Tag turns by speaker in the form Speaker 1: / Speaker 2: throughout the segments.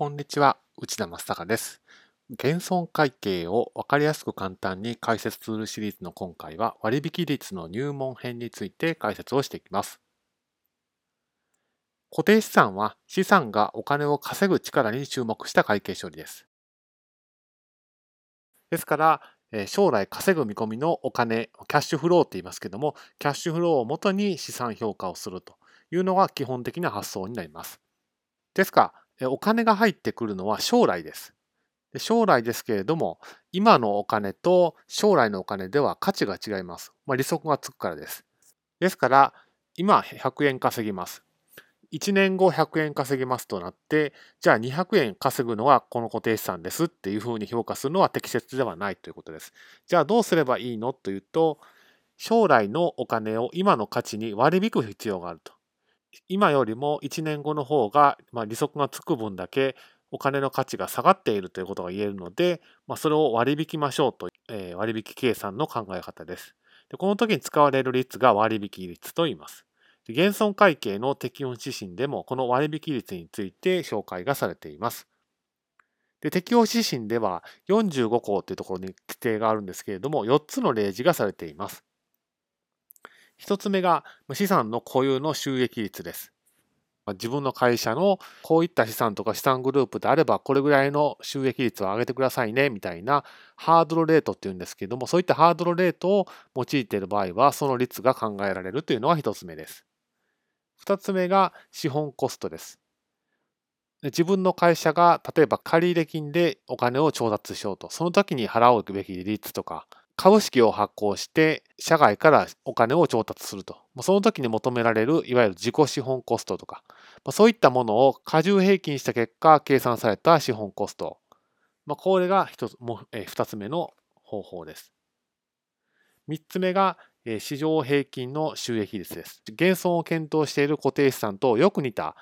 Speaker 1: こんにちは、内田正孝です。減損会計を分かりやすく簡単に解説するシリーズの今回は割引率の入門編について解説をしていきます。固定資産は資産がお金を稼ぐ力に注目した会計処理です。ですから、将来稼ぐ見込みのお金、キャッシュフローって言いますけども、キャッシュフローをもとに資産評価をするというのが基本的な発想になります。ですが、お金が入ってくるのは将来です。将来ですけれども、今のお金と将来のお金では価値が違います。まあ、利息がつくからです。ですから、今100円稼ぎます。1年後100円稼ぎますとなって、じゃあ200円稼ぐのはこの固定資産ですっていうふうに評価するのは適切ではないということです。じゃあどうすればいいのというと、将来のお金を今の価値に割り引く必要があると。今よりも1年後の方が、まあ、利息がつく分だけお金の価値が下がっているということが言えるので、まあ、それを割引きましょうと、えー、割引計算の考え方です。でこの時に使われる率が割引率と言います。で減損会計の適用指針でもこの割引率について紹介がされています。で適用指針では45項というところに規定があるんですけれども4つの例示がされています。一つ目が資産の固有の収益率です。自分の会社のこういった資産とか資産グループであればこれぐらいの収益率を上げてくださいねみたいなハードルレートっていうんですけどもそういったハードルレートを用いている場合はその率が考えられるというのが一つ目です。二つ目が資本コストです。自分の会社が例えば借入金でお金を調達しようとその時に払うべき率とか株式を発行して社外からお金を調達すると。その時に求められるいわゆる自己資本コストとか、そういったものを過重平均した結果計算された資本コスト。これが一つ2つ目の方法です。3つ目が市場平均の収益率です。減損を検討している固定資産とよく似た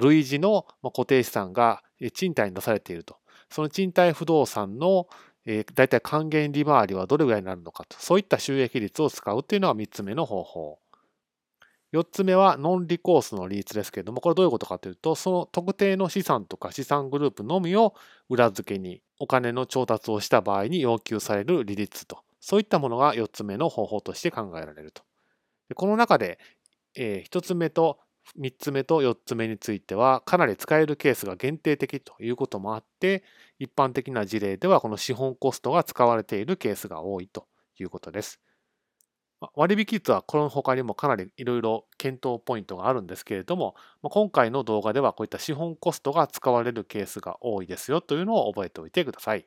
Speaker 1: 類似の固定資産が賃貸に出されていると。その賃貸不動産のえ、大体還元利回りはどれぐらいになるのかと、そういった収益率を使うというのが3つ目の方法。4つ目はノンリコースの利率ですけれども、これどういうことかというと、その特定の資産とか資産グループのみを裏付けにお金の調達をした場合に要求される利率と、そういったものが4つ目の方法として考えられると。この中で、え、1つ目と3つ目と4つ目についてはかなり使えるケースが限定的ということもあって一般的な事例ではこの資本コストが使われているケースが多いということです。割引率はこの他にもかなりいろいろ検討ポイントがあるんですけれども今回の動画ではこういった資本コストが使われるケースが多いですよというのを覚えておいてください。